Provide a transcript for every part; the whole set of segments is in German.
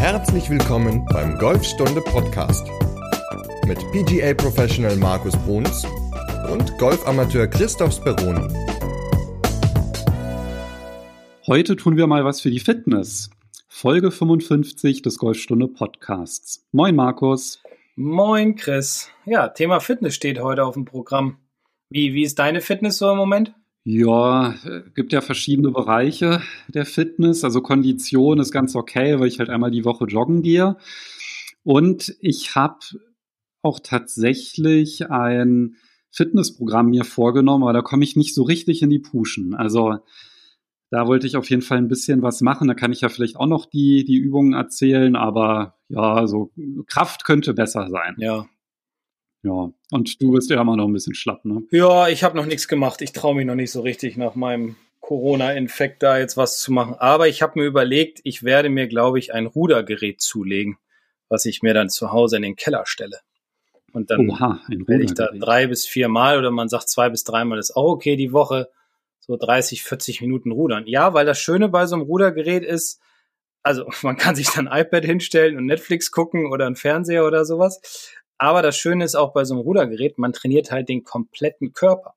Herzlich willkommen beim Golfstunde Podcast mit PGA Professional Markus Bruns und Golfamateur Christoph Speroni. Heute tun wir mal was für die Fitness. Folge 55 des Golfstunde Podcasts. Moin Markus. Moin Chris. Ja, Thema Fitness steht heute auf dem Programm. Wie, wie ist deine Fitness so im Moment? Ja, gibt ja verschiedene Bereiche der Fitness. Also Kondition ist ganz okay, weil ich halt einmal die Woche joggen gehe. Und ich habe auch tatsächlich ein Fitnessprogramm mir vorgenommen, aber da komme ich nicht so richtig in die Puschen. Also da wollte ich auf jeden Fall ein bisschen was machen. Da kann ich ja vielleicht auch noch die, die Übungen erzählen, aber ja, so Kraft könnte besser sein. Ja, ja, und du bist ja immer noch ein bisschen schlapp, ne? Ja, ich habe noch nichts gemacht. Ich traue mich noch nicht so richtig nach meinem Corona-Infekt da jetzt was zu machen. Aber ich habe mir überlegt, ich werde mir, glaube ich, ein Rudergerät zulegen, was ich mir dann zu Hause in den Keller stelle. Und dann Oha, werde ich da drei bis vier Mal oder man sagt zwei bis dreimal ist auch okay die Woche so 30, 40 Minuten rudern. Ja, weil das Schöne bei so einem Rudergerät ist, also man kann sich dann ein iPad hinstellen und Netflix gucken oder einen Fernseher oder sowas. Aber das Schöne ist auch bei so einem Rudergerät, man trainiert halt den kompletten Körper.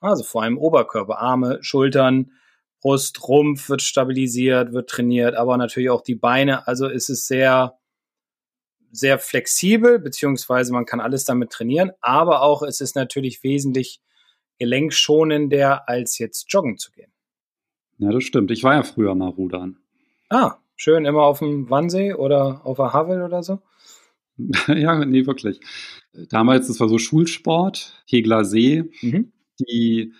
Also vor allem Oberkörper, Arme, Schultern, Brust, Rumpf wird stabilisiert, wird trainiert, aber natürlich auch die Beine. Also ist es sehr, sehr flexibel, beziehungsweise man kann alles damit trainieren, aber auch es ist natürlich wesentlich gelenkschonender, als jetzt joggen zu gehen. Ja, das stimmt. Ich war ja früher mal rudern. Ah, schön, immer auf dem Wannsee oder auf der Havel oder so? ja, nee, wirklich. Damals, das war so Schulsport, Hegler See, mhm. die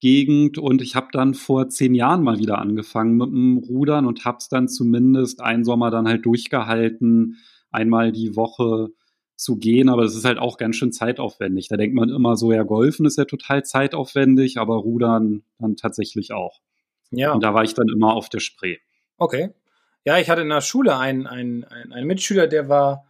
Gegend und ich habe dann vor zehn Jahren mal wieder angefangen mit dem Rudern und habe es dann zumindest einen Sommer dann halt durchgehalten, einmal die Woche zu gehen, aber das ist halt auch ganz schön zeitaufwendig. Da denkt man immer so, ja, Golfen ist ja total zeitaufwendig, aber Rudern dann tatsächlich auch. Ja. Und da war ich dann immer auf der Spree. Okay. Ja, ich hatte in der Schule einen, einen, einen Mitschüler, der war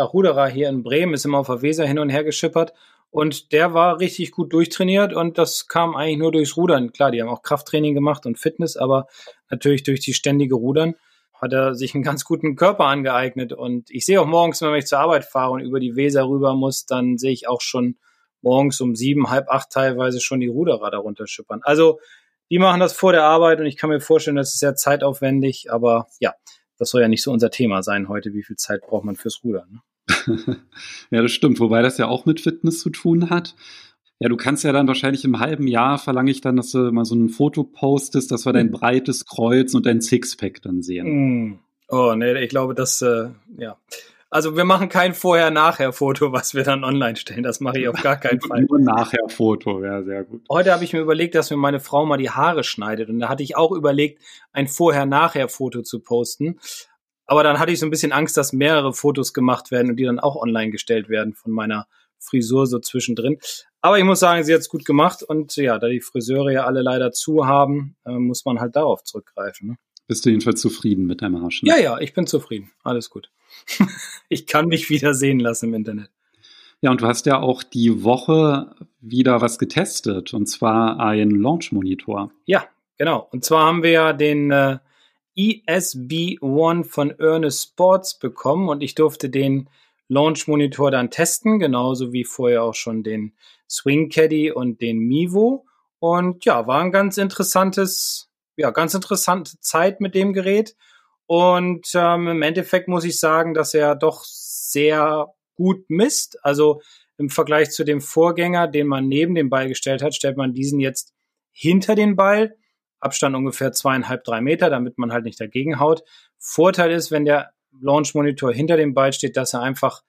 Ruderer hier in Bremen, ist immer auf der Weser hin und her geschippert. Und der war richtig gut durchtrainiert und das kam eigentlich nur durchs Rudern. Klar, die haben auch Krafttraining gemacht und Fitness, aber natürlich durch die ständige Rudern hat er sich einen ganz guten Körper angeeignet. Und ich sehe auch morgens, wenn ich zur Arbeit fahre und über die Weser rüber muss, dann sehe ich auch schon morgens um sieben, halb acht teilweise schon die Ruderer darunter schippern. Also die machen das vor der Arbeit und ich kann mir vorstellen, das ist sehr zeitaufwendig, aber ja, das soll ja nicht so unser Thema sein heute, wie viel Zeit braucht man fürs Rudern. Ne? ja, das stimmt, wobei das ja auch mit Fitness zu tun hat. Ja, du kannst ja dann wahrscheinlich im halben Jahr verlange ich dann, dass du mal so ein Foto postest, dass wir dein hm. breites Kreuz und dein Sixpack dann sehen. Mm. Oh, nee, ich glaube, das, äh, ja. Also wir machen kein Vorher-Nachher-Foto, was wir dann online stellen. Das mache ich auf gar keinen Fall. Nur Nachher-Foto, ja, sehr gut. Heute habe ich mir überlegt, dass mir meine Frau mal die Haare schneidet. Und da hatte ich auch überlegt, ein Vorher-Nachher-Foto zu posten. Aber dann hatte ich so ein bisschen Angst, dass mehrere Fotos gemacht werden und die dann auch online gestellt werden von meiner Frisur so zwischendrin. Aber ich muss sagen, sie hat es gut gemacht. Und ja, da die Friseure ja alle leider zu haben, äh, muss man halt darauf zurückgreifen. Ne? Bist du jedenfalls zufrieden mit deinem Arsch? Ne? Ja, ja, ich bin zufrieden. Alles gut. ich kann mich wieder sehen lassen im Internet. Ja, und du hast ja auch die Woche wieder was getestet, und zwar ein Launch-Monitor. Ja, genau. Und zwar haben wir ja den äh, ESB1 von Ernest Sports bekommen und ich durfte den Launch-Monitor dann testen, genauso wie vorher auch schon den Swing Caddy und den Mivo. Und ja, war ein ganz interessantes, ja, ganz interessante Zeit mit dem Gerät. Und ähm, im Endeffekt muss ich sagen, dass er doch sehr gut misst. Also im Vergleich zu dem Vorgänger, den man neben dem Ball gestellt hat, stellt man diesen jetzt hinter den Ball. Abstand ungefähr zweieinhalb, drei Meter, damit man halt nicht dagegen haut. Vorteil ist, wenn der Launch Monitor hinter dem Ball steht, dass er einfach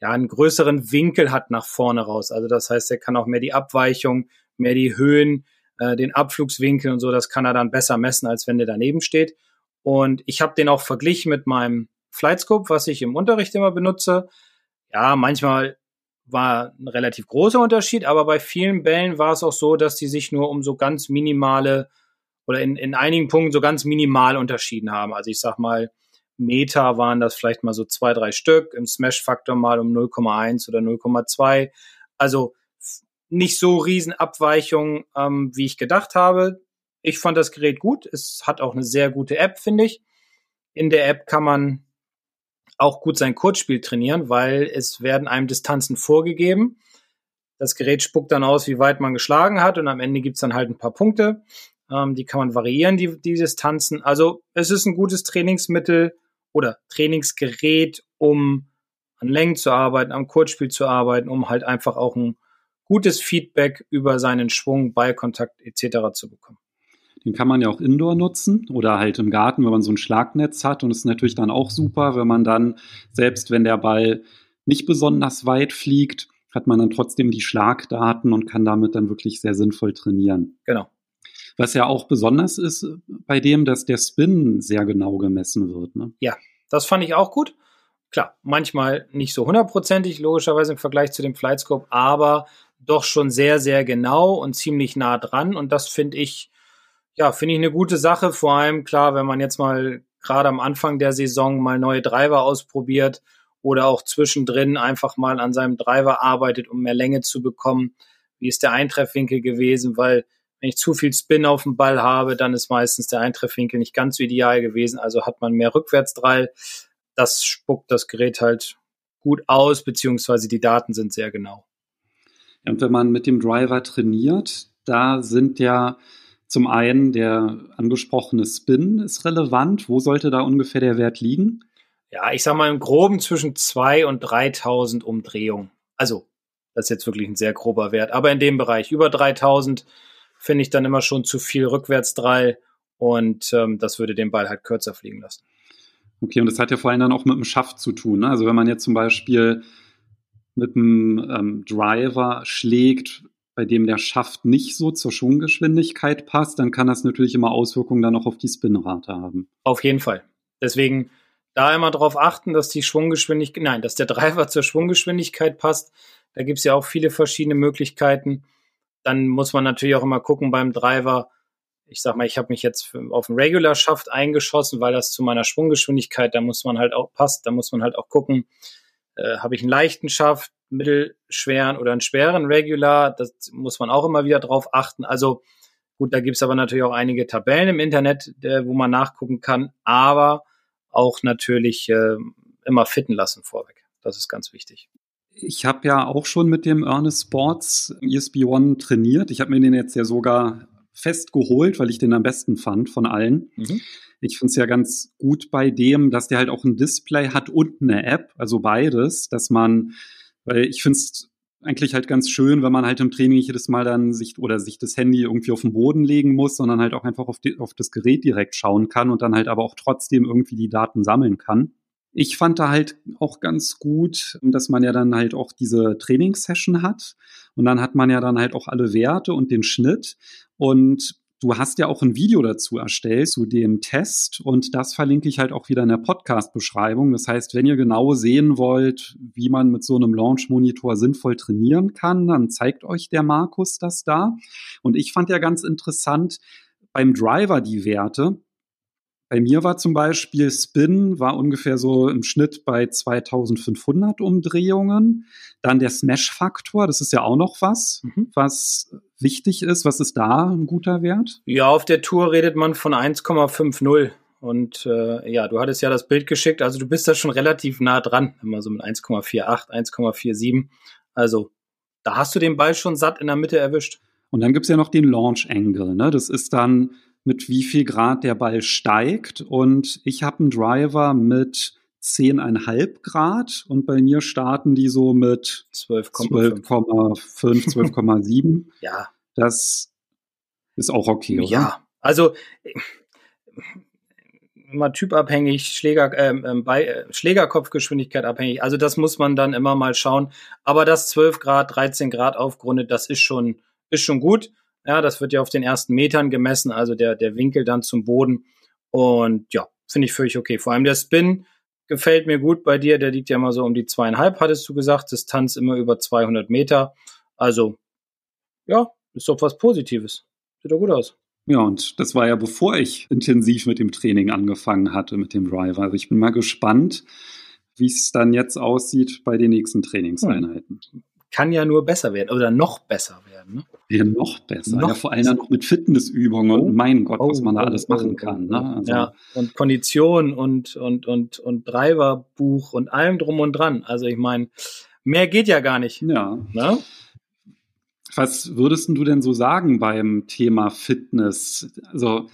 ja einen größeren Winkel hat nach vorne raus. Also das heißt, er kann auch mehr die Abweichung, mehr die Höhen, äh, den Abflugswinkel und so, das kann er dann besser messen, als wenn der daneben steht. Und ich habe den auch verglichen mit meinem Flightscope, was ich im Unterricht immer benutze. Ja, manchmal war ein relativ großer Unterschied, aber bei vielen Bällen war es auch so, dass die sich nur um so ganz minimale oder in, in einigen Punkten so ganz minimal unterschieden haben. Also ich sag mal, Meter waren das vielleicht mal so zwei, drei Stück, im Smash-Faktor mal um 0,1 oder 0,2. Also nicht so riesen Abweichungen, ähm, wie ich gedacht habe. Ich fand das Gerät gut. Es hat auch eine sehr gute App, finde ich. In der App kann man auch gut sein Kurzspiel trainieren, weil es werden einem Distanzen vorgegeben. Das Gerät spuckt dann aus, wie weit man geschlagen hat und am Ende gibt's dann halt ein paar Punkte. Ähm, die kann man variieren, die, die Distanzen. Also es ist ein gutes Trainingsmittel oder Trainingsgerät, um an Längen zu arbeiten, am Kurzspiel zu arbeiten, um halt einfach auch ein gutes Feedback über seinen Schwung, Ballkontakt etc. zu bekommen. Den kann man ja auch indoor nutzen oder halt im Garten, wenn man so ein Schlagnetz hat. Und es ist natürlich dann auch super, wenn man dann, selbst wenn der Ball nicht besonders weit fliegt, hat man dann trotzdem die Schlagdaten und kann damit dann wirklich sehr sinnvoll trainieren. Genau. Was ja auch besonders ist bei dem, dass der Spin sehr genau gemessen wird. Ne? Ja, das fand ich auch gut. Klar, manchmal nicht so hundertprozentig, logischerweise im Vergleich zu dem Flightscope, aber doch schon sehr, sehr genau und ziemlich nah dran. Und das finde ich, ja, finde ich eine gute Sache. Vor allem, klar, wenn man jetzt mal gerade am Anfang der Saison mal neue Driver ausprobiert oder auch zwischendrin einfach mal an seinem Driver arbeitet, um mehr Länge zu bekommen. Wie ist der Eintreffwinkel gewesen? Weil wenn ich zu viel Spin auf dem Ball habe, dann ist meistens der Eintreffwinkel nicht ganz so ideal gewesen. Also hat man mehr Rückwärtsdrall. Das spuckt das Gerät halt gut aus, beziehungsweise die Daten sind sehr genau. Und wenn man mit dem Driver trainiert, da sind ja zum einen der angesprochene Spin ist relevant. Wo sollte da ungefähr der Wert liegen? Ja, ich sag mal im Groben zwischen 2 und 3000 Umdrehungen. Also, das ist jetzt wirklich ein sehr grober Wert. Aber in dem Bereich über 3000 finde ich dann immer schon zu viel Rückwärtsdrall und ähm, das würde den Ball halt kürzer fliegen lassen. Okay, und das hat ja vor allem dann auch mit dem Schaft zu tun. Ne? Also wenn man jetzt zum Beispiel mit einem ähm, Driver schlägt, bei dem der Schaft nicht so zur Schwunggeschwindigkeit passt, dann kann das natürlich immer Auswirkungen dann auch auf die Spinrate haben. Auf jeden Fall. Deswegen da immer darauf achten, dass die Schwunggeschwindigkeit, nein, dass der Driver zur Schwunggeschwindigkeit passt. Da gibt es ja auch viele verschiedene Möglichkeiten. Dann muss man natürlich auch immer gucken beim Driver. Ich sag mal, ich habe mich jetzt auf den Regular Schaft eingeschossen, weil das zu meiner Schwunggeschwindigkeit, da muss man halt auch passt. Da muss man halt auch gucken, äh, habe ich einen leichten Schaft, mittelschweren oder einen schweren Regular. Das muss man auch immer wieder drauf achten. Also gut, da gibt's aber natürlich auch einige Tabellen im Internet, äh, wo man nachgucken kann. Aber auch natürlich äh, immer fitten lassen vorweg. Das ist ganz wichtig. Ich habe ja auch schon mit dem Ernest Sports ESP One trainiert. Ich habe mir den jetzt ja sogar festgeholt, weil ich den am besten fand von allen. Mhm. Ich finde es ja ganz gut bei dem, dass der halt auch ein Display hat und eine App, also beides, dass man, weil ich finde es eigentlich halt ganz schön, wenn man halt im Training nicht jedes Mal dann sich oder sich das Handy irgendwie auf den Boden legen muss, sondern halt auch einfach auf, die, auf das Gerät direkt schauen kann und dann halt aber auch trotzdem irgendwie die Daten sammeln kann. Ich fand da halt auch ganz gut, dass man ja dann halt auch diese Trainingssession hat und dann hat man ja dann halt auch alle Werte und den Schnitt und Du hast ja auch ein Video dazu erstellt, zu dem Test und das verlinke ich halt auch wieder in der Podcast-Beschreibung. Das heißt, wenn ihr genau sehen wollt, wie man mit so einem Launch-Monitor sinnvoll trainieren kann, dann zeigt euch der Markus das da. Und ich fand ja ganz interessant beim Driver die Werte. Bei mir war zum Beispiel Spin war ungefähr so im Schnitt bei 2500 Umdrehungen. Dann der Smash-Faktor, das ist ja auch noch was, mhm. was wichtig ist. Was ist da ein guter Wert? Ja, auf der Tour redet man von 1,50. Und äh, ja, du hattest ja das Bild geschickt, also du bist da schon relativ nah dran, immer so mit 1,48, 1,47. Also da hast du den Ball schon satt in der Mitte erwischt. Und dann gibt's ja noch den Launch Angle. Ne? Das ist dann mit wie viel Grad der Ball steigt. Und ich habe einen Driver mit 10,5 Grad und bei mir starten die so mit 12,5, 12,7. ja. Das ist auch okay, oder? Ja, also immer typabhängig, Schläger, ähm, ähm, bei, äh, Schlägerkopfgeschwindigkeit abhängig. Also das muss man dann immer mal schauen. Aber das 12 Grad, 13 Grad aufgrundet, das ist schon, ist schon gut. Ja, das wird ja auf den ersten Metern gemessen, also der, der Winkel dann zum Boden. Und ja, finde ich völlig okay. Vor allem der Spin gefällt mir gut bei dir. Der liegt ja mal so um die zweieinhalb, hattest du gesagt. Distanz immer über 200 Meter. Also, ja, ist doch was Positives. Sieht doch gut aus. Ja, und das war ja bevor ich intensiv mit dem Training angefangen hatte, mit dem Driver. Also ich bin mal gespannt, wie es dann jetzt aussieht bei den nächsten Trainingseinheiten. Kann ja nur besser werden oder noch besser werden. Ne? Ja, noch besser. Noch ja, vor allem dann noch mit Fitnessübungen oh, und mein Gott, was man da oh, alles oh, machen kann. Ne? Also, ja, und Kondition und, und, und, und Driverbuch und allem drum und dran. Also ich meine, mehr geht ja gar nicht. Ja. Ne? Was würdest du denn so sagen beim Thema Fitness? Also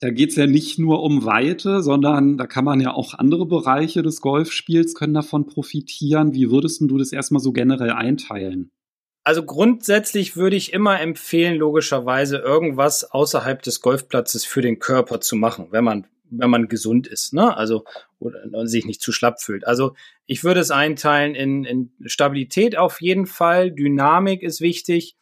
da geht es ja nicht nur um Weite, sondern da kann man ja auch andere Bereiche des Golfspiels können davon profitieren. Wie würdest du das erstmal so generell einteilen? Also grundsätzlich würde ich immer empfehlen, logischerweise irgendwas außerhalb des Golfplatzes für den Körper zu machen, wenn man wenn man gesund ist, ne? Also oder sich nicht zu schlapp fühlt. Also ich würde es einteilen in, in Stabilität auf jeden Fall, Dynamik ist wichtig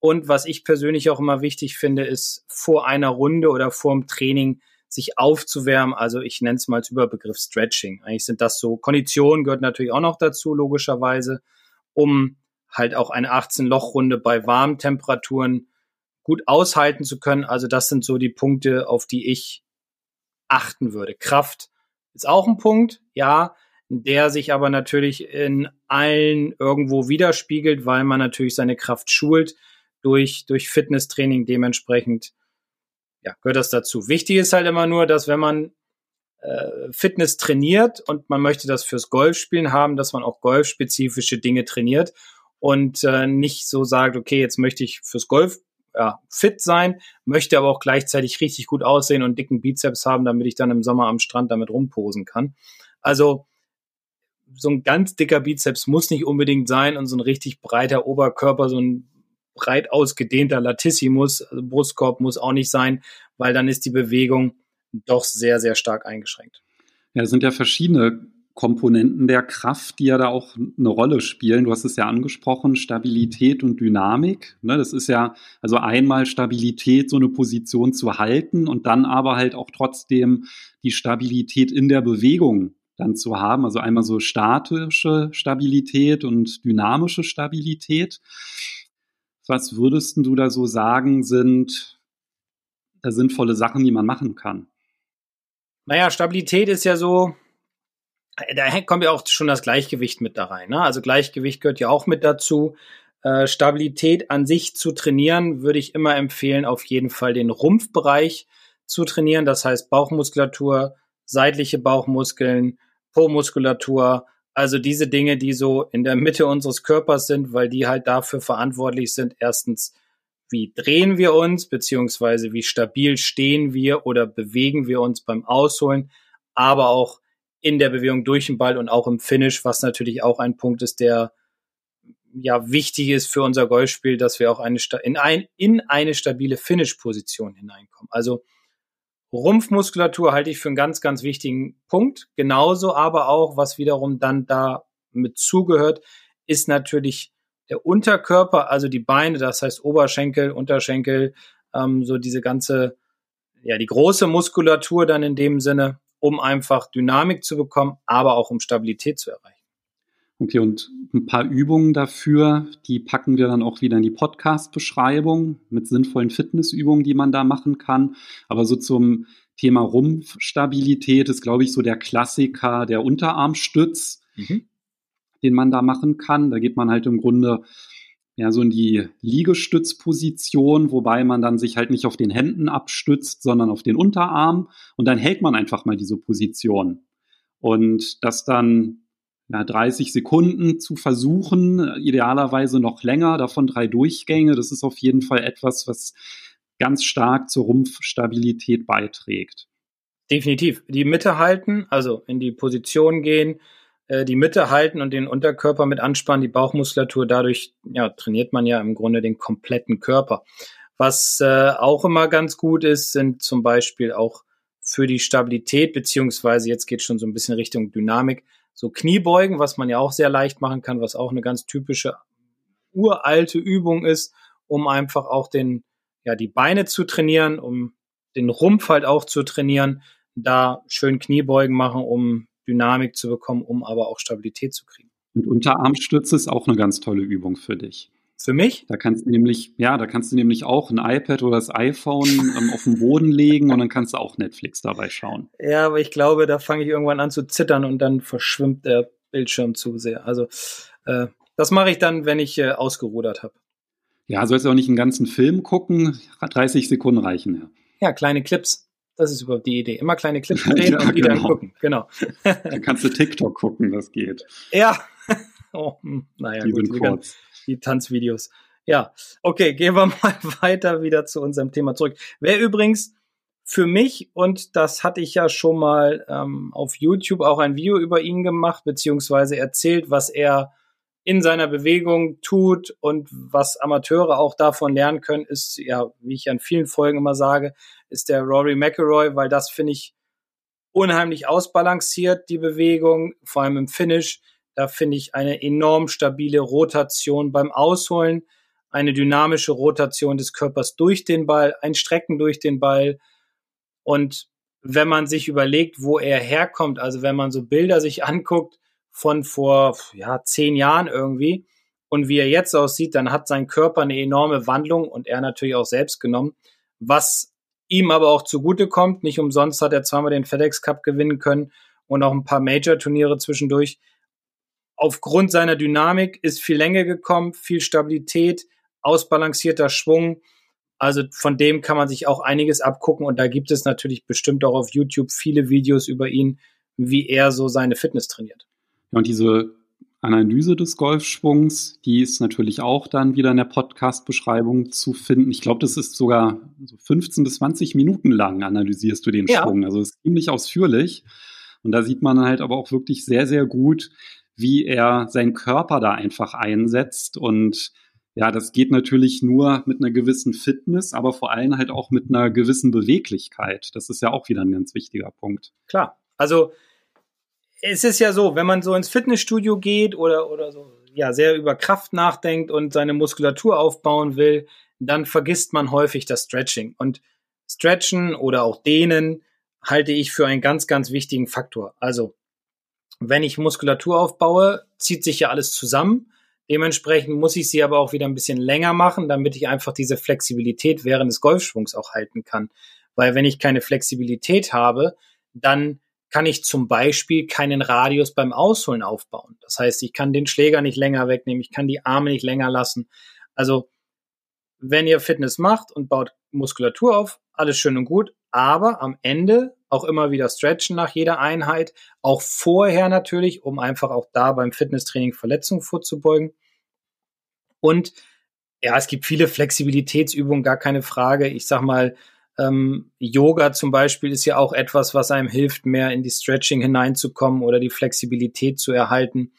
und was ich persönlich auch immer wichtig finde, ist vor einer Runde oder vor dem Training sich aufzuwärmen. Also ich nenne es mal als Überbegriff Stretching. Eigentlich sind das so, Konditionen gehört natürlich auch noch dazu, logischerweise, um halt auch eine 18-Loch-Runde bei warmen Temperaturen gut aushalten zu können. Also das sind so die Punkte, auf die ich achten würde. Kraft ist auch ein Punkt, ja, der sich aber natürlich in allen irgendwo widerspiegelt, weil man natürlich seine Kraft schult durch, durch Fitnesstraining dementsprechend, ja, gehört das dazu. Wichtig ist halt immer nur, dass wenn man äh, Fitness trainiert und man möchte das fürs Golfspielen haben, dass man auch golfspezifische Dinge trainiert und äh, nicht so sagt, okay, jetzt möchte ich fürs Golf ja, fit sein, möchte aber auch gleichzeitig richtig gut aussehen und dicken Bizeps haben, damit ich dann im Sommer am Strand damit rumposen kann. Also so ein ganz dicker Bizeps muss nicht unbedingt sein und so ein richtig breiter Oberkörper, so ein breit ausgedehnter Latissimus, also Brustkorb muss auch nicht sein, weil dann ist die Bewegung doch sehr, sehr stark eingeschränkt. Ja, es sind ja verschiedene Komponenten der Kraft, die ja da auch eine Rolle spielen. Du hast es ja angesprochen, Stabilität und Dynamik. Ne, das ist ja also einmal Stabilität, so eine Position zu halten und dann aber halt auch trotzdem die Stabilität in der Bewegung dann zu haben. Also einmal so statische Stabilität und dynamische Stabilität. Was würdest du da so sagen, sind da sinnvolle Sachen, die man machen kann? Naja, Stabilität ist ja so, da kommt ja auch schon das Gleichgewicht mit da rein. Ne? Also Gleichgewicht gehört ja auch mit dazu. Äh, Stabilität an sich zu trainieren, würde ich immer empfehlen, auf jeden Fall den Rumpfbereich zu trainieren. Das heißt Bauchmuskulatur, seitliche Bauchmuskeln, Po-Muskulatur, also diese Dinge, die so in der Mitte unseres Körpers sind, weil die halt dafür verantwortlich sind, erstens, wie drehen wir uns, beziehungsweise wie stabil stehen wir oder bewegen wir uns beim Ausholen, aber auch in der Bewegung durch den Ball und auch im Finish, was natürlich auch ein Punkt ist, der ja wichtig ist für unser Golfspiel, dass wir auch eine in, ein, in eine stabile Finish-Position hineinkommen. Also Rumpfmuskulatur halte ich für einen ganz, ganz wichtigen Punkt. Genauso aber auch, was wiederum dann da mit zugehört, ist natürlich der Unterkörper, also die Beine, das heißt Oberschenkel, Unterschenkel, ähm, so diese ganze, ja, die große Muskulatur dann in dem Sinne, um einfach Dynamik zu bekommen, aber auch um Stabilität zu erreichen. Okay, und ein paar Übungen dafür, die packen wir dann auch wieder in die Podcast-Beschreibung mit sinnvollen Fitnessübungen, die man da machen kann. Aber so zum Thema Rumpfstabilität ist, glaube ich, so der Klassiker der Unterarmstütz, mhm. den man da machen kann. Da geht man halt im Grunde ja so in die Liegestützposition, wobei man dann sich halt nicht auf den Händen abstützt, sondern auf den Unterarm. Und dann hält man einfach mal diese Position. Und das dann ja, 30 Sekunden zu versuchen, idealerweise noch länger, davon drei Durchgänge. Das ist auf jeden Fall etwas, was ganz stark zur Rumpfstabilität beiträgt. Definitiv. Die Mitte halten, also in die Position gehen, äh, die Mitte halten und den Unterkörper mit anspannen, die Bauchmuskulatur. Dadurch ja, trainiert man ja im Grunde den kompletten Körper. Was äh, auch immer ganz gut ist, sind zum Beispiel auch für die Stabilität, beziehungsweise jetzt geht schon so ein bisschen Richtung Dynamik, so Kniebeugen, was man ja auch sehr leicht machen kann, was auch eine ganz typische uralte Übung ist, um einfach auch den, ja, die Beine zu trainieren, um den Rumpf halt auch zu trainieren, da schön Kniebeugen machen, um Dynamik zu bekommen, um aber auch Stabilität zu kriegen. Und Unterarmstütze ist auch eine ganz tolle Übung für dich. Für mich? Da kannst du nämlich, ja, da kannst du nämlich auch ein iPad oder das iPhone ähm, auf den Boden legen und dann kannst du auch Netflix dabei schauen. Ja, aber ich glaube, da fange ich irgendwann an zu zittern und dann verschwimmt der Bildschirm zu sehr. Also äh, Das mache ich dann, wenn ich äh, ausgerudert habe. Ja, sollst du auch nicht einen ganzen Film gucken. 30 Sekunden reichen ja. Ja, kleine Clips. Das ist überhaupt die Idee. Immer kleine Clips drehen ja, und die genau. dann gucken. Genau. dann kannst du TikTok gucken, das geht. Ja. Oh, hm, naja, die gut. Sind kurz. Die Tanzvideos. Ja, okay, gehen wir mal weiter wieder zu unserem Thema zurück. Wer übrigens für mich, und das hatte ich ja schon mal ähm, auf YouTube auch ein Video über ihn gemacht, beziehungsweise erzählt, was er in seiner Bewegung tut und was Amateure auch davon lernen können, ist, ja, wie ich an vielen Folgen immer sage, ist der Rory McElroy, weil das finde ich unheimlich ausbalanciert, die Bewegung, vor allem im Finish. Da finde ich eine enorm stabile Rotation beim Ausholen, eine dynamische Rotation des Körpers durch den Ball, ein Strecken durch den Ball, und wenn man sich überlegt, wo er herkommt, also wenn man so Bilder sich anguckt von vor ja, zehn Jahren irgendwie und wie er jetzt aussieht, dann hat sein Körper eine enorme Wandlung und er natürlich auch selbst genommen, was ihm aber auch zugute kommt. Nicht umsonst hat er zweimal den FedEx Cup gewinnen können und auch ein paar Major-Turniere zwischendurch. Aufgrund seiner Dynamik ist viel Länge gekommen, viel Stabilität, ausbalancierter Schwung also von dem kann man sich auch einiges abgucken und da gibt es natürlich bestimmt auch auf YouTube viele Videos über ihn, wie er so seine Fitness trainiert. Ja, und diese Analyse des Golfschwungs, die ist natürlich auch dann wieder in der Podcast-Beschreibung zu finden. Ich glaube, das ist sogar so 15 bis 20 Minuten lang analysierst du den ja. Schwung. Also ist ziemlich ausführlich. Und da sieht man halt aber auch wirklich sehr, sehr gut, wie er seinen Körper da einfach einsetzt und ja, das geht natürlich nur mit einer gewissen Fitness, aber vor allem halt auch mit einer gewissen Beweglichkeit. Das ist ja auch wieder ein ganz wichtiger Punkt. Klar. Also es ist ja so, wenn man so ins Fitnessstudio geht oder, oder so, ja, sehr über Kraft nachdenkt und seine Muskulatur aufbauen will, dann vergisst man häufig das Stretching. Und Stretchen oder auch Dehnen halte ich für einen ganz, ganz wichtigen Faktor. Also, wenn ich Muskulatur aufbaue, zieht sich ja alles zusammen. Dementsprechend muss ich sie aber auch wieder ein bisschen länger machen, damit ich einfach diese Flexibilität während des Golfschwungs auch halten kann. Weil wenn ich keine Flexibilität habe, dann kann ich zum Beispiel keinen Radius beim Ausholen aufbauen. Das heißt, ich kann den Schläger nicht länger wegnehmen, ich kann die Arme nicht länger lassen. Also, wenn ihr Fitness macht und baut Muskulatur auf, alles schön und gut, aber am Ende auch immer wieder stretchen nach jeder Einheit, auch vorher natürlich, um einfach auch da beim Fitnesstraining Verletzungen vorzubeugen. Und ja, es gibt viele Flexibilitätsübungen, gar keine Frage. Ich sag mal, ähm, Yoga zum Beispiel ist ja auch etwas, was einem hilft, mehr in die Stretching hineinzukommen oder die Flexibilität zu erhalten.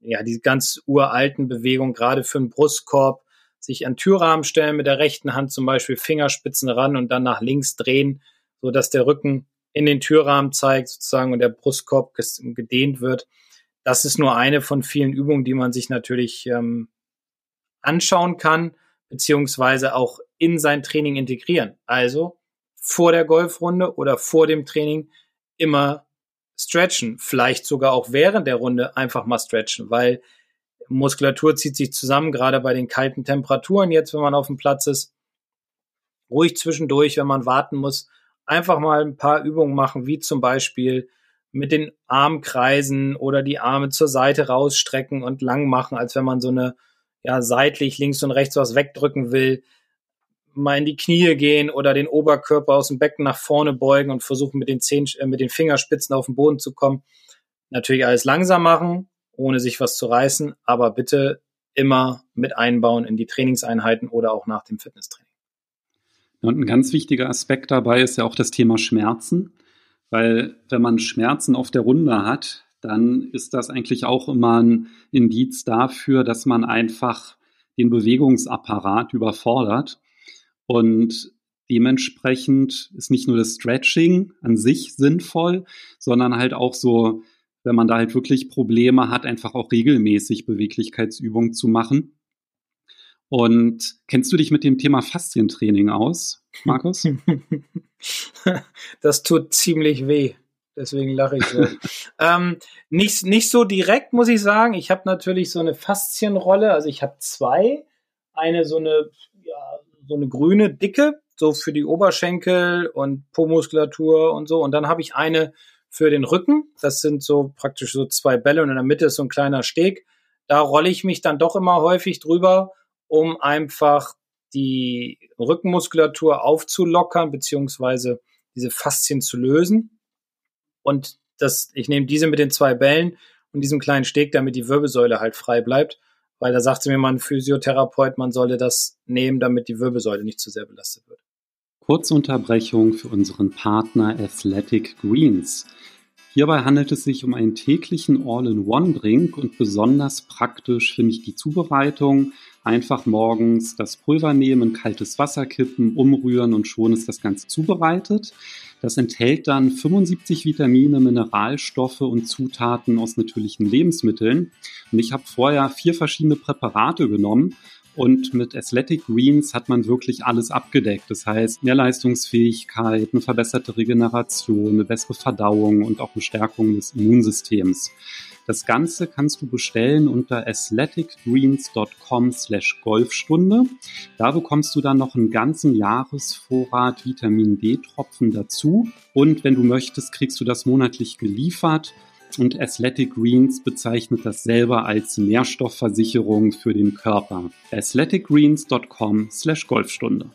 Ja, die ganz uralten Bewegungen, gerade für den Brustkorb, sich an Türrahmen stellen, mit der rechten Hand zum Beispiel Fingerspitzen ran und dann nach links drehen, so dass der Rücken in den Türrahmen zeigt sozusagen und der Brustkorb gedehnt wird. Das ist nur eine von vielen Übungen, die man sich natürlich ähm, anschauen kann, beziehungsweise auch in sein Training integrieren. Also vor der Golfrunde oder vor dem Training immer stretchen, vielleicht sogar auch während der Runde einfach mal stretchen, weil Muskulatur zieht sich zusammen, gerade bei den kalten Temperaturen jetzt, wenn man auf dem Platz ist. Ruhig zwischendurch, wenn man warten muss, einfach mal ein paar Übungen machen, wie zum Beispiel mit den Armkreisen oder die Arme zur Seite rausstrecken und lang machen, als wenn man so eine ja seitlich links und rechts was wegdrücken will, mal in die Knie gehen oder den Oberkörper aus dem Becken nach vorne beugen und versuchen mit den Zehen, äh, mit den Fingerspitzen auf den Boden zu kommen. Natürlich alles langsam machen, ohne sich was zu reißen, aber bitte immer mit einbauen in die Trainingseinheiten oder auch nach dem Fitnesstraining. Und ein ganz wichtiger Aspekt dabei ist ja auch das Thema Schmerzen, weil wenn man Schmerzen auf der Runde hat, dann ist das eigentlich auch immer ein Indiz dafür, dass man einfach den Bewegungsapparat überfordert. Und dementsprechend ist nicht nur das Stretching an sich sinnvoll, sondern halt auch so, wenn man da halt wirklich Probleme hat, einfach auch regelmäßig Beweglichkeitsübungen zu machen. Und kennst du dich mit dem Thema Faszientraining aus, Markus? das tut ziemlich weh. Deswegen lache ich so. ähm, nicht, nicht so direkt, muss ich sagen. Ich habe natürlich so eine Faszienrolle. Also ich habe zwei. Eine so eine, ja, so eine grüne, dicke, so für die Oberschenkel und Po-Muskulatur und so. Und dann habe ich eine für den Rücken. Das sind so praktisch so zwei Bälle und in der Mitte ist so ein kleiner Steg. da rolle ich mich dann doch immer häufig drüber, um einfach die Rückenmuskulatur aufzulockern, beziehungsweise diese Faszien zu lösen. Und das, ich nehme diese mit den zwei Bällen und diesem kleinen Steg, damit die Wirbelsäule halt frei bleibt. Weil da sagte mir mal ein Physiotherapeut, man solle das nehmen, damit die Wirbelsäule nicht zu sehr belastet wird. Kurze Unterbrechung für unseren Partner Athletic Greens. Hierbei handelt es sich um einen täglichen All-in-One-Drink und besonders praktisch finde ich die Zubereitung. Einfach morgens das Pulver nehmen, kaltes Wasser kippen, umrühren und schon ist das Ganze zubereitet. Das enthält dann 75 Vitamine, Mineralstoffe und Zutaten aus natürlichen Lebensmitteln. Und ich habe vorher vier verschiedene Präparate genommen und mit Athletic Greens hat man wirklich alles abgedeckt. Das heißt, mehr Leistungsfähigkeit, eine verbesserte Regeneration, eine bessere Verdauung und auch eine Stärkung des Immunsystems. Das Ganze kannst du bestellen unter athleticgreens.com slash Golfstunde. Da bekommst du dann noch einen ganzen Jahresvorrat Vitamin D-Tropfen dazu. Und wenn du möchtest, kriegst du das monatlich geliefert und Athletic Greens bezeichnet das selber als Nährstoffversicherung für den Körper. athleticgreens.com slash Golfstunde.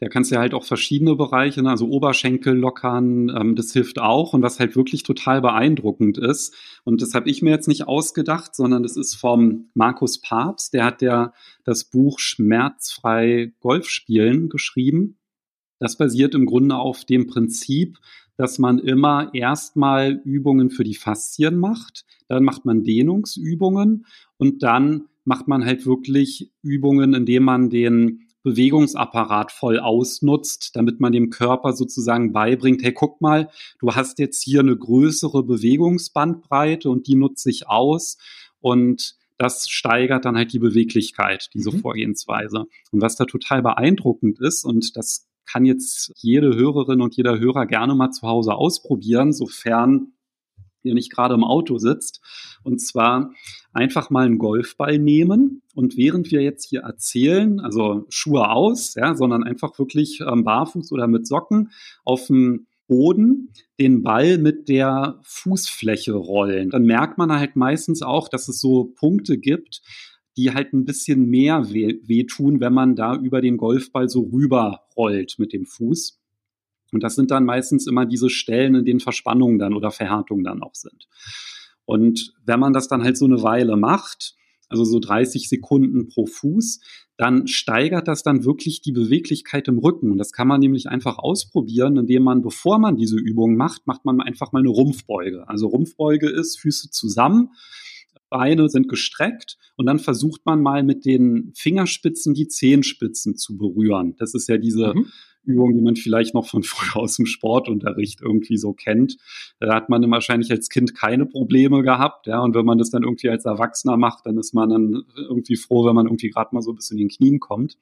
Da kannst du halt auch verschiedene Bereiche, ne, also Oberschenkel lockern, ähm, das hilft auch. Und was halt wirklich total beeindruckend ist, und das habe ich mir jetzt nicht ausgedacht, sondern das ist vom Markus Papst, der hat ja das Buch Schmerzfrei Golf spielen geschrieben. Das basiert im Grunde auf dem Prinzip, dass man immer erstmal Übungen für die Faszien macht, dann macht man Dehnungsübungen und dann macht man halt wirklich Übungen, indem man den Bewegungsapparat voll ausnutzt, damit man dem Körper sozusagen beibringt, hey, guck mal, du hast jetzt hier eine größere Bewegungsbandbreite und die nutze ich aus und das steigert dann halt die Beweglichkeit, diese mhm. Vorgehensweise. Und was da total beeindruckend ist, und das kann jetzt jede Hörerin und jeder Hörer gerne mal zu Hause ausprobieren, sofern ihr nicht gerade im Auto sitzt. Und zwar einfach mal einen Golfball nehmen und während wir jetzt hier erzählen, also Schuhe aus, ja, sondern einfach wirklich ähm, barfuß oder mit Socken auf dem Boden den Ball mit der Fußfläche rollen. Dann merkt man halt meistens auch, dass es so Punkte gibt, die halt ein bisschen mehr weh, wehtun, wenn man da über den Golfball so rüber rollt mit dem Fuß. Und das sind dann meistens immer diese Stellen, in denen Verspannungen dann oder Verhärtungen dann auch sind. Und wenn man das dann halt so eine Weile macht, also so 30 Sekunden pro Fuß, dann steigert das dann wirklich die Beweglichkeit im Rücken. Und das kann man nämlich einfach ausprobieren, indem man, bevor man diese Übung macht, macht man einfach mal eine Rumpfbeuge. Also Rumpfbeuge ist Füße zusammen, Beine sind gestreckt und dann versucht man mal mit den Fingerspitzen die Zehenspitzen zu berühren. Das ist ja diese mhm. Übung, die man vielleicht noch von früher aus dem Sportunterricht irgendwie so kennt. Da hat man wahrscheinlich als Kind keine Probleme gehabt, ja. Und wenn man das dann irgendwie als Erwachsener macht, dann ist man dann irgendwie froh, wenn man irgendwie gerade mal so bisschen in den Knien kommt.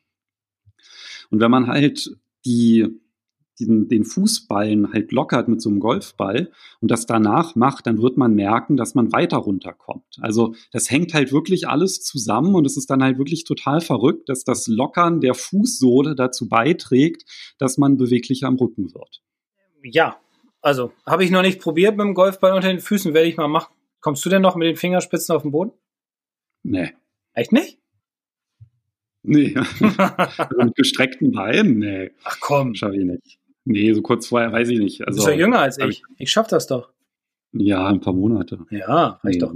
Und wenn man halt die diesen, den Fußballen halt lockert mit so einem Golfball und das danach macht, dann wird man merken, dass man weiter runterkommt. Also das hängt halt wirklich alles zusammen und es ist dann halt wirklich total verrückt, dass das Lockern der Fußsohle dazu beiträgt, dass man beweglicher am Rücken wird. Ja, also habe ich noch nicht probiert mit dem Golfball unter den Füßen, werde ich mal machen. Kommst du denn noch mit den Fingerspitzen auf den Boden? Nee. Echt nicht? Nee. also mit gestreckten Beinen? Nee. Ach komm. Schau ich nicht. Nee, so kurz vorher weiß ich nicht. Also, du bist ja jünger als ich. Ich, ich schaff das doch. Ja, ein paar Monate. Ja, reicht nee, doch.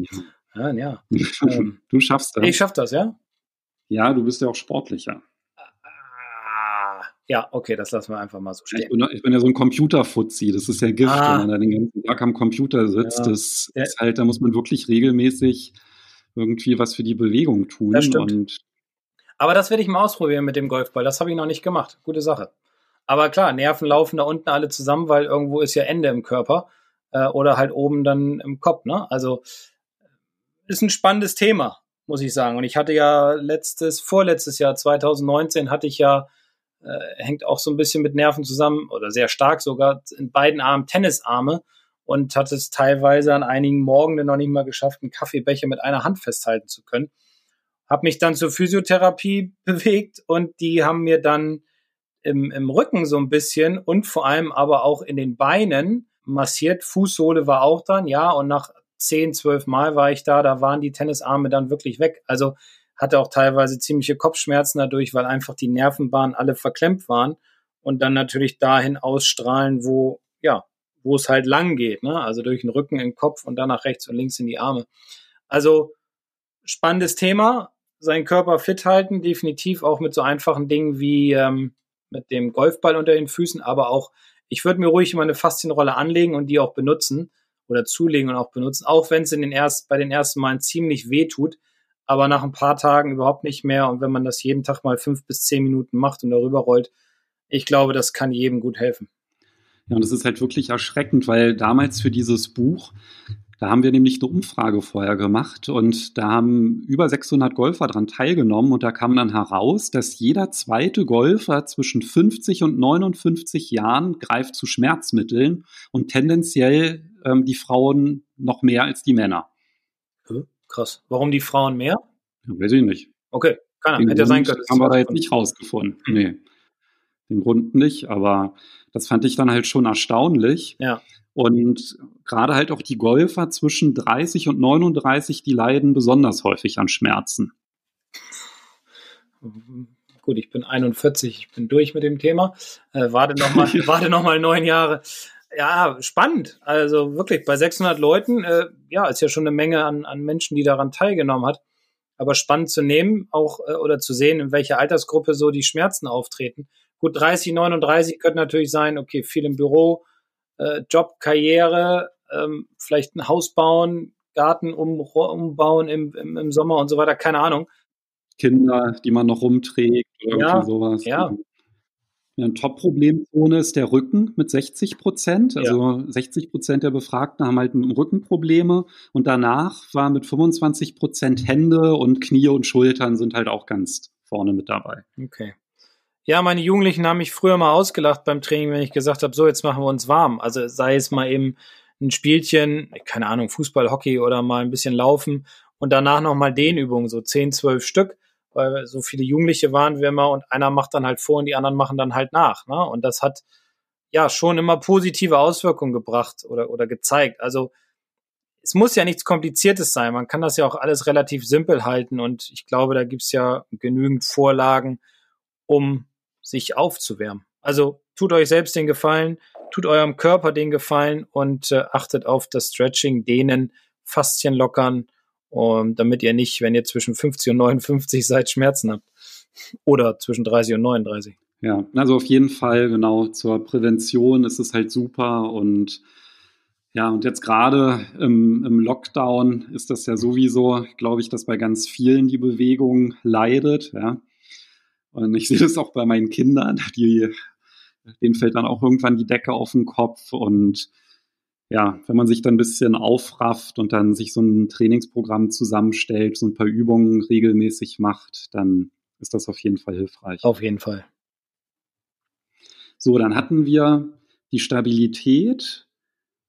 Ja, ja. Ähm, du schaffst das. Ich schaff das, ja? Ja, du bist ja auch sportlicher. Ah, ja, okay, das lassen wir einfach mal so stehen. Ich bin, ich bin ja so ein Computerfuzzi, das ist ja Gift, ah. wenn man da den ganzen Tag am Computer sitzt. Ja. Das ist halt, da muss man wirklich regelmäßig irgendwie was für die Bewegung tun. Das stimmt. Aber das werde ich mal ausprobieren mit dem Golfball. Das habe ich noch nicht gemacht. Gute Sache. Aber klar, Nerven laufen da unten alle zusammen, weil irgendwo ist ja Ende im Körper äh, oder halt oben dann im Kopf. Ne? Also ist ein spannendes Thema, muss ich sagen. Und ich hatte ja letztes, vorletztes Jahr, 2019, hatte ich ja, äh, hängt auch so ein bisschen mit Nerven zusammen oder sehr stark sogar, in beiden Armen Tennisarme und hatte es teilweise an einigen Morgen noch nicht mal geschafft, einen Kaffeebecher mit einer Hand festhalten zu können. Hab mich dann zur Physiotherapie bewegt und die haben mir dann im, im Rücken so ein bisschen und vor allem aber auch in den Beinen massiert. Fußsohle war auch dann, ja, und nach zehn, zwölf Mal war ich da, da waren die Tennisarme dann wirklich weg. Also hatte auch teilweise ziemliche Kopfschmerzen dadurch, weil einfach die Nervenbahnen alle verklemmt waren und dann natürlich dahin ausstrahlen, wo, ja, wo es halt lang geht, ne? Also durch den Rücken in den Kopf und dann nach rechts und links in die Arme. Also spannendes Thema, seinen Körper fit halten, definitiv auch mit so einfachen Dingen wie ähm, mit dem Golfball unter den Füßen, aber auch, ich würde mir ruhig immer eine Faszienrolle anlegen und die auch benutzen oder zulegen und auch benutzen, auch wenn es in den erst, bei den ersten Malen ziemlich weh tut, aber nach ein paar Tagen überhaupt nicht mehr. Und wenn man das jeden Tag mal fünf bis zehn Minuten macht und darüber rollt, ich glaube, das kann jedem gut helfen. Ja, und das ist halt wirklich erschreckend, weil damals für dieses Buch da haben wir nämlich eine Umfrage vorher gemacht und da haben über 600 Golfer daran teilgenommen und da kam dann heraus, dass jeder zweite Golfer zwischen 50 und 59 Jahren greift zu Schmerzmitteln und tendenziell ähm, die Frauen noch mehr als die Männer. Krass. Warum die Frauen mehr? Ja, weiß ich nicht. Okay, keine Ahnung. Hätte ja sein können. Das haben wir da jetzt nicht rausgefunden. Hm. Nee. Den Grund nicht, aber das fand ich dann halt schon erstaunlich. Ja. Und gerade halt auch die Golfer zwischen 30 und 39, die leiden besonders häufig an Schmerzen. Gut, ich bin 41, ich bin durch mit dem Thema. Äh, warte nochmal warte noch neun Jahre. Ja, spannend. Also wirklich, bei 600 Leuten, äh, ja, ist ja schon eine Menge an, an Menschen, die daran teilgenommen hat. Aber spannend zu nehmen, auch äh, oder zu sehen, in welcher Altersgruppe so die Schmerzen auftreten. Gut, 30, 39 könnte natürlich sein, okay, viel im Büro, äh, Job, Karriere, ähm, vielleicht ein Haus bauen, Garten um, umbauen im, im, im Sommer und so weiter, keine Ahnung. Kinder, die man noch rumträgt oder ja, sowas. Ja. ja eine Top-Problemzone ist der Rücken mit 60 Prozent. Also ja. 60 Prozent der Befragten haben halt mit dem Rücken Probleme. Und danach war mit 25 Prozent Hände und Knie und Schultern sind halt auch ganz vorne mit dabei. Okay. Ja, meine Jugendlichen haben mich früher mal ausgelacht beim Training, wenn ich gesagt habe, so, jetzt machen wir uns warm. Also sei es mal eben ein Spielchen, keine Ahnung, Fußball, Hockey oder mal ein bisschen laufen und danach nochmal Dehnübungen, so 10, 12 Stück, weil so viele Jugendliche waren wir immer und einer macht dann halt vor und die anderen machen dann halt nach. Ne? Und das hat ja schon immer positive Auswirkungen gebracht oder, oder gezeigt. Also es muss ja nichts Kompliziertes sein. Man kann das ja auch alles relativ simpel halten und ich glaube, da gibt's ja genügend Vorlagen, um sich aufzuwärmen. Also tut euch selbst den Gefallen, tut eurem Körper den Gefallen und äh, achtet auf das Stretching, Dehnen, Faszien lockern, um, damit ihr nicht, wenn ihr zwischen 50 und 59 seid, Schmerzen habt. Oder zwischen 30 und 39. Ja, also auf jeden Fall, genau, zur Prävention ist es halt super und ja, und jetzt gerade im, im, Lockdown ist das ja sowieso, glaube ich, dass bei ganz vielen die Bewegung leidet, ja. Und ich sehe das auch bei meinen Kindern, die, denen fällt dann auch irgendwann die Decke auf den Kopf und ja, wenn man sich dann ein bisschen aufrafft und dann sich so ein Trainingsprogramm zusammenstellt, so ein paar Übungen regelmäßig macht, dann ist das auf jeden Fall hilfreich. Auf jeden Fall. So, dann hatten wir die Stabilität.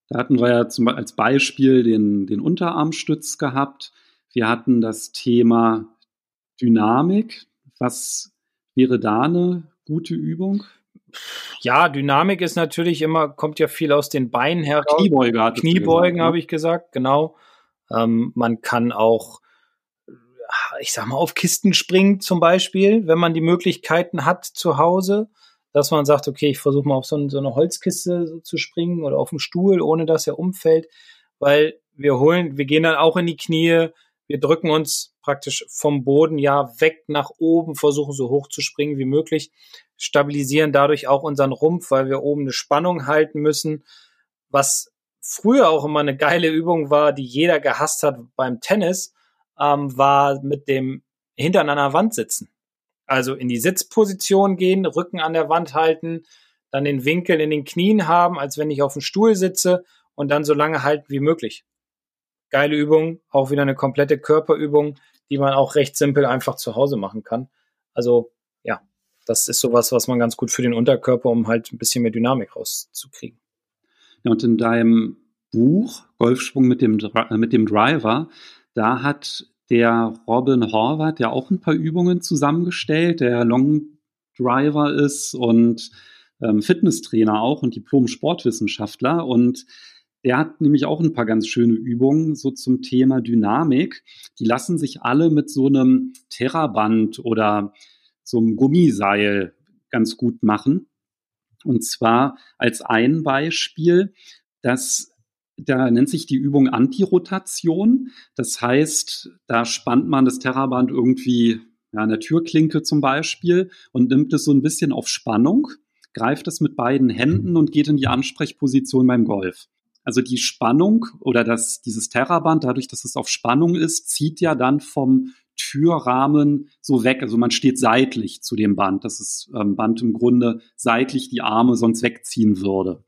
Da hatten wir ja zum, als Beispiel den, den Unterarmstütz gehabt. Wir hatten das Thema Dynamik. Was Wäre da eine gute Übung? Ja, Dynamik ist natürlich immer, kommt ja viel aus den Beinen heraus. Kniebeuge Kniebeugen ne? habe ich gesagt, genau. Ähm, man kann auch, ich sag mal, auf Kisten springen zum Beispiel, wenn man die Möglichkeiten hat zu Hause, dass man sagt, okay, ich versuche mal auf so, so eine Holzkiste zu springen oder auf einen Stuhl, ohne dass er umfällt, weil wir holen, wir gehen dann auch in die Knie, wir drücken uns praktisch vom Boden ja weg nach oben, versuchen so hoch zu springen wie möglich, stabilisieren dadurch auch unseren Rumpf, weil wir oben eine Spannung halten müssen, was früher auch immer eine geile Übung war, die jeder gehasst hat beim Tennis, ähm, war mit dem Hintern an der Wand sitzen. Also in die Sitzposition gehen, Rücken an der Wand halten, dann den Winkel in den Knien haben, als wenn ich auf dem Stuhl sitze und dann so lange halten wie möglich. Geile Übung, auch wieder eine komplette Körperübung, die man auch recht simpel einfach zu Hause machen kann. Also ja, das ist sowas, was man ganz gut für den Unterkörper, um halt ein bisschen mehr Dynamik rauszukriegen. Ja, und in deinem Buch Golfschwung mit dem, äh, mit dem Driver, da hat der Robin Horvath ja auch ein paar Übungen zusammengestellt, der Long Driver ist und ähm, Fitnesstrainer auch und Diplom-Sportwissenschaftler. Und Der hat nämlich auch ein paar ganz schöne Übungen so zum Thema Dynamik. Die lassen sich alle mit so einem Terraband oder so einem Gummiseil ganz gut machen. Und zwar als ein Beispiel, das da nennt sich die Übung Antirotation. Das heißt, da spannt man das Terraband irgendwie ja, an der Türklinke zum Beispiel und nimmt es so ein bisschen auf Spannung, greift es mit beiden Händen und geht in die Ansprechposition beim Golf. Also die Spannung oder das, dieses Terraband, dadurch, dass es auf Spannung ist, zieht ja dann vom Türrahmen so weg. Also man steht seitlich zu dem Band, dass das ähm, Band im Grunde seitlich die Arme sonst wegziehen würde.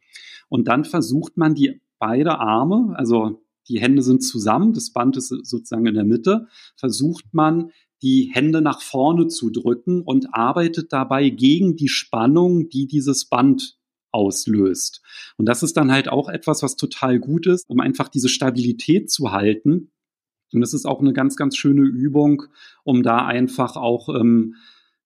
Und dann versucht man die beide Arme, also die Hände sind zusammen, das Band ist sozusagen in der Mitte, versucht man die Hände nach vorne zu drücken und arbeitet dabei gegen die Spannung, die dieses Band auslöst. Und das ist dann halt auch etwas, was total gut ist, um einfach diese Stabilität zu halten. Und das ist auch eine ganz, ganz schöne Übung, um da einfach auch ähm,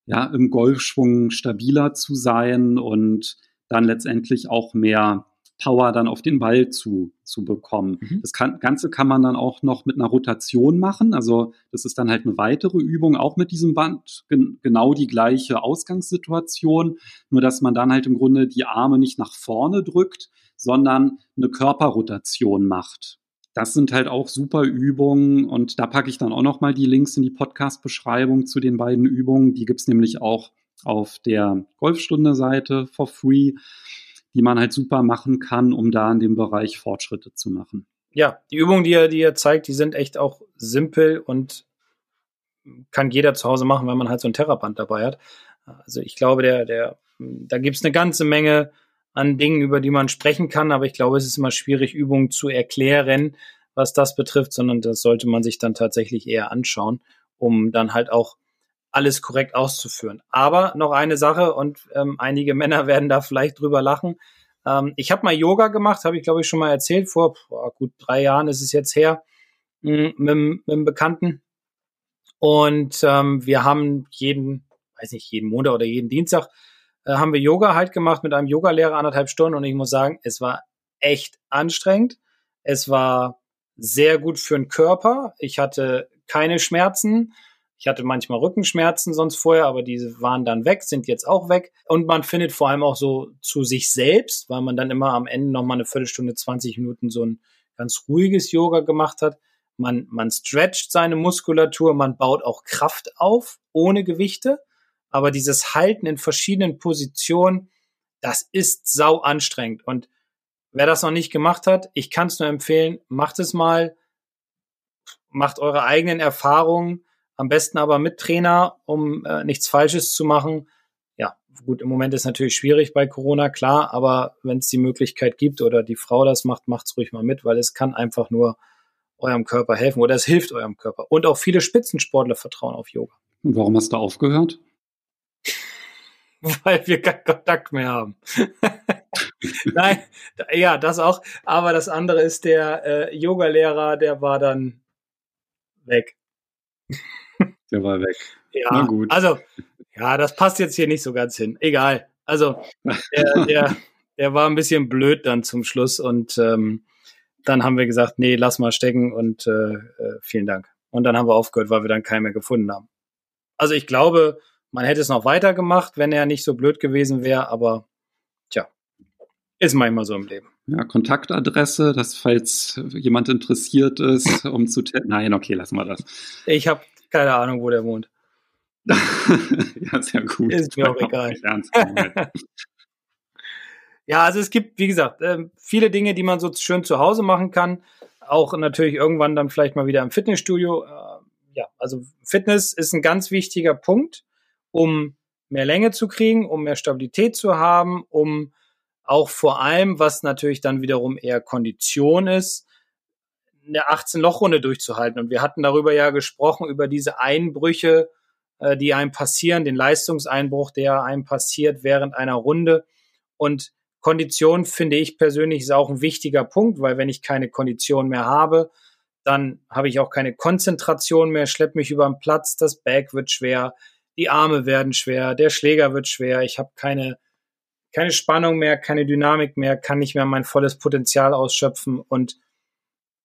ja, im Golfschwung stabiler zu sein und dann letztendlich auch mehr Power dann auf den Ball zu, zu bekommen. Mhm. Das kann, Ganze kann man dann auch noch mit einer Rotation machen. Also das ist dann halt eine weitere Übung, auch mit diesem Band, gen, genau die gleiche Ausgangssituation, nur dass man dann halt im Grunde die Arme nicht nach vorne drückt, sondern eine Körperrotation macht. Das sind halt auch super Übungen und da packe ich dann auch noch mal die Links in die Podcast-Beschreibung zu den beiden Übungen. Die gibt's nämlich auch auf der Golfstunde-Seite for free die man halt super machen kann, um da in dem Bereich Fortschritte zu machen. Ja, die Übungen, die er, die er zeigt, die sind echt auch simpel und kann jeder zu Hause machen, wenn man halt so ein Terraband dabei hat. Also ich glaube, der, der, da gibt's eine ganze Menge an Dingen, über die man sprechen kann, aber ich glaube, es ist immer schwierig, Übungen zu erklären, was das betrifft, sondern das sollte man sich dann tatsächlich eher anschauen, um dann halt auch alles korrekt auszuführen. Aber noch eine Sache und ähm, einige Männer werden da vielleicht drüber lachen. Ähm, ich habe mal Yoga gemacht, habe ich glaube ich schon mal erzählt. Vor boah, gut drei Jahren ist es jetzt her mh, hm, mit, mit einem Bekannten. Und ähm, wir haben jeden, weiß nicht, jeden Montag oder jeden Dienstag äh, haben wir Yoga halt gemacht mit einem Yogalehrer anderthalb Stunden. Und ich muss sagen, es war echt anstrengend. Es war sehr gut für den Körper. Ich hatte keine Schmerzen. Ich hatte manchmal Rückenschmerzen sonst vorher, aber diese waren dann weg, sind jetzt auch weg. Und man findet vor allem auch so zu sich selbst, weil man dann immer am Ende nochmal eine Viertelstunde, 20 Minuten so ein ganz ruhiges Yoga gemacht hat. Man, man stretcht seine Muskulatur, man baut auch Kraft auf, ohne Gewichte. Aber dieses Halten in verschiedenen Positionen, das ist sau anstrengend. Und wer das noch nicht gemacht hat, ich kann es nur empfehlen, macht es mal, macht eure eigenen Erfahrungen am besten aber mit Trainer, um äh, nichts Falsches zu machen. Ja, gut, im Moment ist natürlich schwierig bei Corona, klar, aber wenn es die Möglichkeit gibt oder die Frau das macht, macht's ruhig mal mit, weil es kann einfach nur eurem Körper helfen oder es hilft eurem Körper. Und auch viele Spitzensportler vertrauen auf Yoga. Und warum hast du aufgehört? weil wir keinen Kontakt mehr haben. Nein, ja, das auch. Aber das andere ist der äh, Yoga-Lehrer, der war dann weg. Der war weg. Ja, Na gut. also, ja, das passt jetzt hier nicht so ganz hin. Egal. Also, der, der, der war ein bisschen blöd dann zum Schluss und ähm, dann haben wir gesagt, nee, lass mal stecken und äh, äh, vielen Dank. Und dann haben wir aufgehört, weil wir dann keinen mehr gefunden haben. Also ich glaube, man hätte es noch weitergemacht, wenn er nicht so blöd gewesen wäre, aber tja, ist manchmal so im Leben. Ja, Kontaktadresse, dass falls jemand interessiert ist, um zu Nein, okay, lassen wir das. Ich habe keine Ahnung, wo der wohnt. ja, sehr gut. Ist mir auch egal. ja, also es gibt, wie gesagt, ähm, viele Dinge, die man so schön zu Hause machen kann. Auch natürlich irgendwann dann vielleicht mal wieder im Fitnessstudio. Äh, ja, also Fitness ist ein ganz wichtiger Punkt, um mehr Länge zu kriegen, um mehr Stabilität zu haben, um auch vor allem, was natürlich dann wiederum eher Kondition ist, eine 18-Loch-Runde durchzuhalten. Und wir hatten darüber ja gesprochen, über diese Einbrüche, äh, die einem passieren, den Leistungseinbruch, der einem passiert während einer Runde. Und Kondition finde ich persönlich ist auch ein wichtiger Punkt, weil wenn ich keine Kondition mehr habe, dann habe ich auch keine Konzentration mehr, schlepp mich über den Platz, das Bag wird schwer, die Arme werden schwer, der Schläger wird schwer, ich habe keine keine Spannung mehr, keine Dynamik mehr, kann nicht mehr mein volles Potenzial ausschöpfen und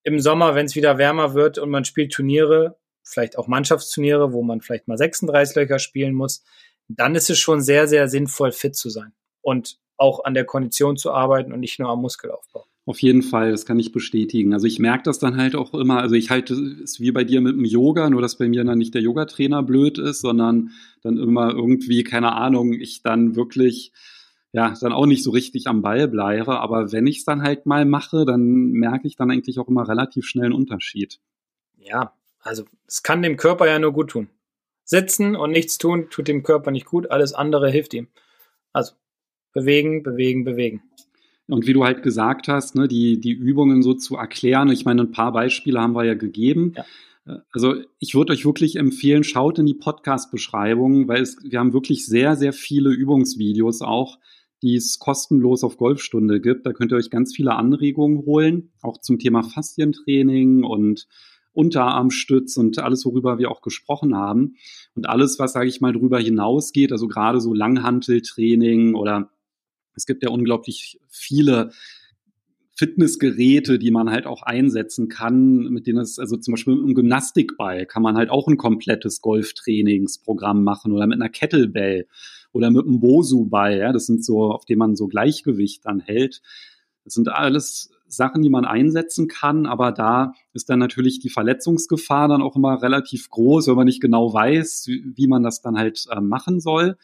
im Sommer, wenn es wieder wärmer wird und man spielt Turniere, vielleicht auch Mannschaftsturniere, wo man vielleicht mal 36 Löcher spielen muss, dann ist es schon sehr, sehr sinnvoll, fit zu sein und auch an der Kondition zu arbeiten und nicht nur am Muskelaufbau. Auf jeden Fall, das kann ich bestätigen. Also ich merke das dann halt auch immer, also ich halte es wie bei dir mit dem Yoga, nur dass bei mir dann nicht der Yogatrainer blöd ist, sondern dann immer irgendwie, keine Ahnung, ich dann wirklich ja, dann auch nicht so richtig am Ball bleibe. Aber wenn ich es dann halt mal mache, dann merke ich dann eigentlich auch immer relativ schnell einen Unterschied. Ja, also es kann dem Körper ja nur gut tun. Sitzen und nichts tun tut dem Körper nicht gut, alles andere hilft ihm. Also bewegen, bewegen, bewegen. Und wie du halt gesagt hast, ne, die, die Übungen so zu erklären, ich meine, ein paar Beispiele haben wir ja gegeben. Ja. Also ich würde euch wirklich empfehlen, schaut in die Podcast-Beschreibung, weil es, wir haben wirklich sehr, sehr viele Übungsvideos auch, die es kostenlos auf Golfstunde gibt. Da könnt ihr euch ganz viele Anregungen holen, auch zum Thema Faszientraining und Unterarmstütz und alles, worüber wir auch gesprochen haben. Und alles, was, sage ich mal, darüber hinausgeht, also gerade so Langhanteltraining oder es gibt ja unglaublich viele Fitnessgeräte, die man halt auch einsetzen kann, mit denen es, also zum Beispiel mit einem Gymnastikball kann man halt auch ein komplettes Golftrainingsprogramm machen oder mit einer Kettlebell oder mit einem Bosu-Ball, ja, das sind so, auf dem man so Gleichgewicht dann hält. Das sind alles Sachen, die man einsetzen kann, aber da ist dann natürlich die Verletzungsgefahr dann auch immer relativ groß, wenn man nicht genau weiß, wie man das dann halt äh, machen soll.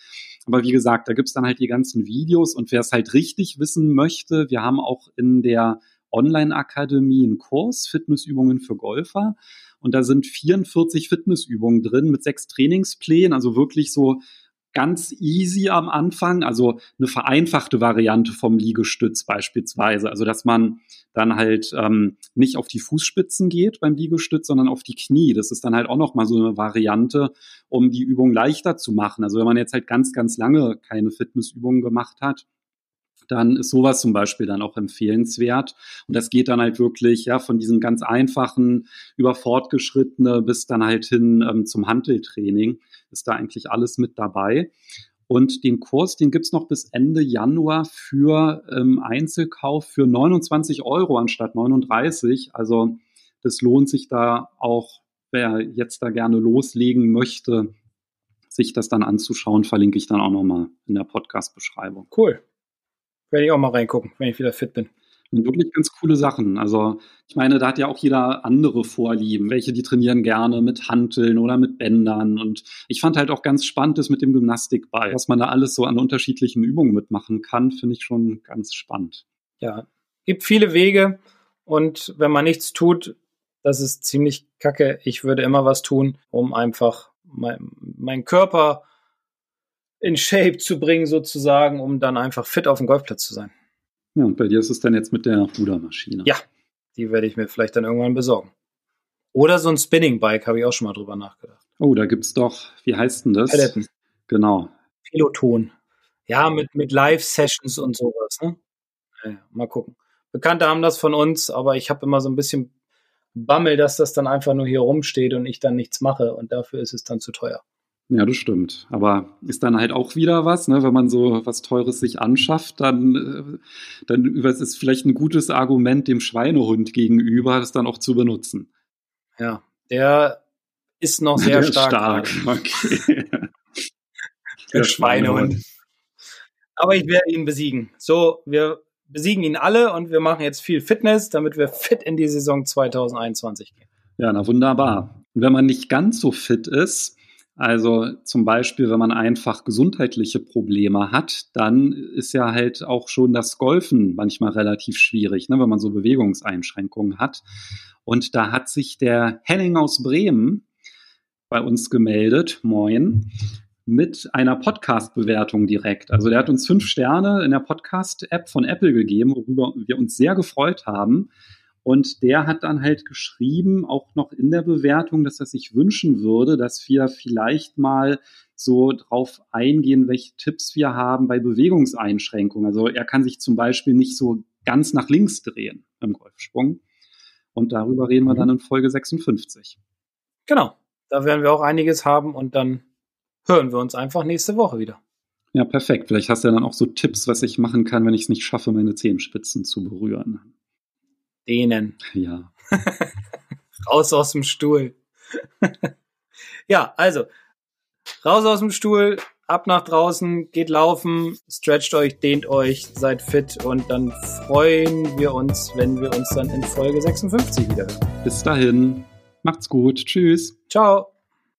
Aber wie gesagt, da gibt's dann halt die ganzen Videos und wer es halt richtig wissen möchte, wir haben auch in der Online-Akademie einen Kurs, Fitnessübungen für Golfer. Und da sind 44 Fitnessübungen drin mit sechs Trainingsplänen, also wirklich so ganz easy am Anfang, also eine vereinfachte Variante vom Liegestütz beispielsweise. Also dass man dann halt ähm, nicht auf die Fußspitzen geht beim Liegestütz, sondern auf die Knie. Das ist dann halt auch nochmal so eine Variante, um die Übung leichter zu machen. Also wenn man jetzt halt ganz, ganz lange keine Fitnessübungen gemacht hat, dann ist sowas zum Beispiel dann auch empfehlenswert. Und das geht dann halt wirklich ja von diesen ganz einfachen über fortgeschrittene bis dann halt hin ähm, zum Handeltraining ist da eigentlich alles mit dabei. Und den Kurs, den gibt's noch bis Ende Januar für ähm, Einzelkauf für 29 Euro anstatt 39. Also das lohnt sich da auch, wer jetzt da gerne loslegen möchte, sich das dann anzuschauen, verlinke ich dann auch nochmal in der Podcast-Beschreibung. Cool. Werde ich auch mal reingucken, wenn ich wieder fit bin. Und wirklich ganz coole Sachen. Also ich meine, da hat ja auch jeder andere Vorlieben. Welche, die trainieren gerne mit Hanteln oder mit Bändern. Und ich fand halt auch ganz spannend das mit dem Gymnastikball. Was man da alles so an unterschiedlichen Übungen mitmachen kann, finde ich schon ganz spannend. Ja, gibt viele Wege. Und wenn man nichts tut, das ist ziemlich kacke. Ich würde immer was tun, um einfach meinen mein Körper in Shape zu bringen, sozusagen, um dann einfach fit auf dem Golfplatz zu sein. Ja, und bei dir ist es dann jetzt mit der Rudermaschine. Ja, die werde ich mir vielleicht dann irgendwann besorgen. Oder so ein Spinning-Bike, habe ich auch schon mal drüber nachgedacht. Oh, da gibt es doch, wie heißt denn das? Peloton. Genau. Peloton. Ja, mit, mit Live-Sessions und sowas. Ne? Ja, mal gucken. Bekannte haben das von uns, aber ich habe immer so ein bisschen Bammel, dass das dann einfach nur hier rumsteht und ich dann nichts mache und dafür ist es dann zu teuer. Ja, das stimmt. Aber ist dann halt auch wieder was, ne? wenn man so was Teures sich anschafft, dann, äh, dann ist es vielleicht ein gutes Argument dem Schweinehund gegenüber, das dann auch zu benutzen. Ja, der ist noch sehr der stark. stark. Okay. der, der Schweinehund. Aber ich werde ihn besiegen. So, wir besiegen ihn alle und wir machen jetzt viel Fitness, damit wir fit in die Saison 2021 gehen. Ja, na wunderbar. Und wenn man nicht ganz so fit ist, also zum Beispiel, wenn man einfach gesundheitliche Probleme hat, dann ist ja halt auch schon das Golfen manchmal relativ schwierig, ne, wenn man so Bewegungseinschränkungen hat. Und da hat sich der Henning aus Bremen bei uns gemeldet, moin, mit einer Podcast-Bewertung direkt. Also der hat uns fünf Sterne in der Podcast-App von Apple gegeben, worüber wir uns sehr gefreut haben. Und der hat dann halt geschrieben, auch noch in der Bewertung, dass er sich wünschen würde, dass wir vielleicht mal so drauf eingehen, welche Tipps wir haben bei Bewegungseinschränkungen. Also er kann sich zum Beispiel nicht so ganz nach links drehen im Golfsprung. Und darüber reden wir mhm. dann in Folge 56. Genau. Da werden wir auch einiges haben und dann hören wir uns einfach nächste Woche wieder. Ja, perfekt. Vielleicht hast du ja dann auch so Tipps, was ich machen kann, wenn ich es nicht schaffe, meine Zehenspitzen zu berühren. Dehnen. Ja. Raus aus dem Stuhl. ja, also, raus aus dem Stuhl, ab nach draußen, geht laufen, stretcht euch, dehnt euch, seid fit und dann freuen wir uns, wenn wir uns dann in Folge 56 wieder hören. Bis dahin, macht's gut, tschüss. Ciao.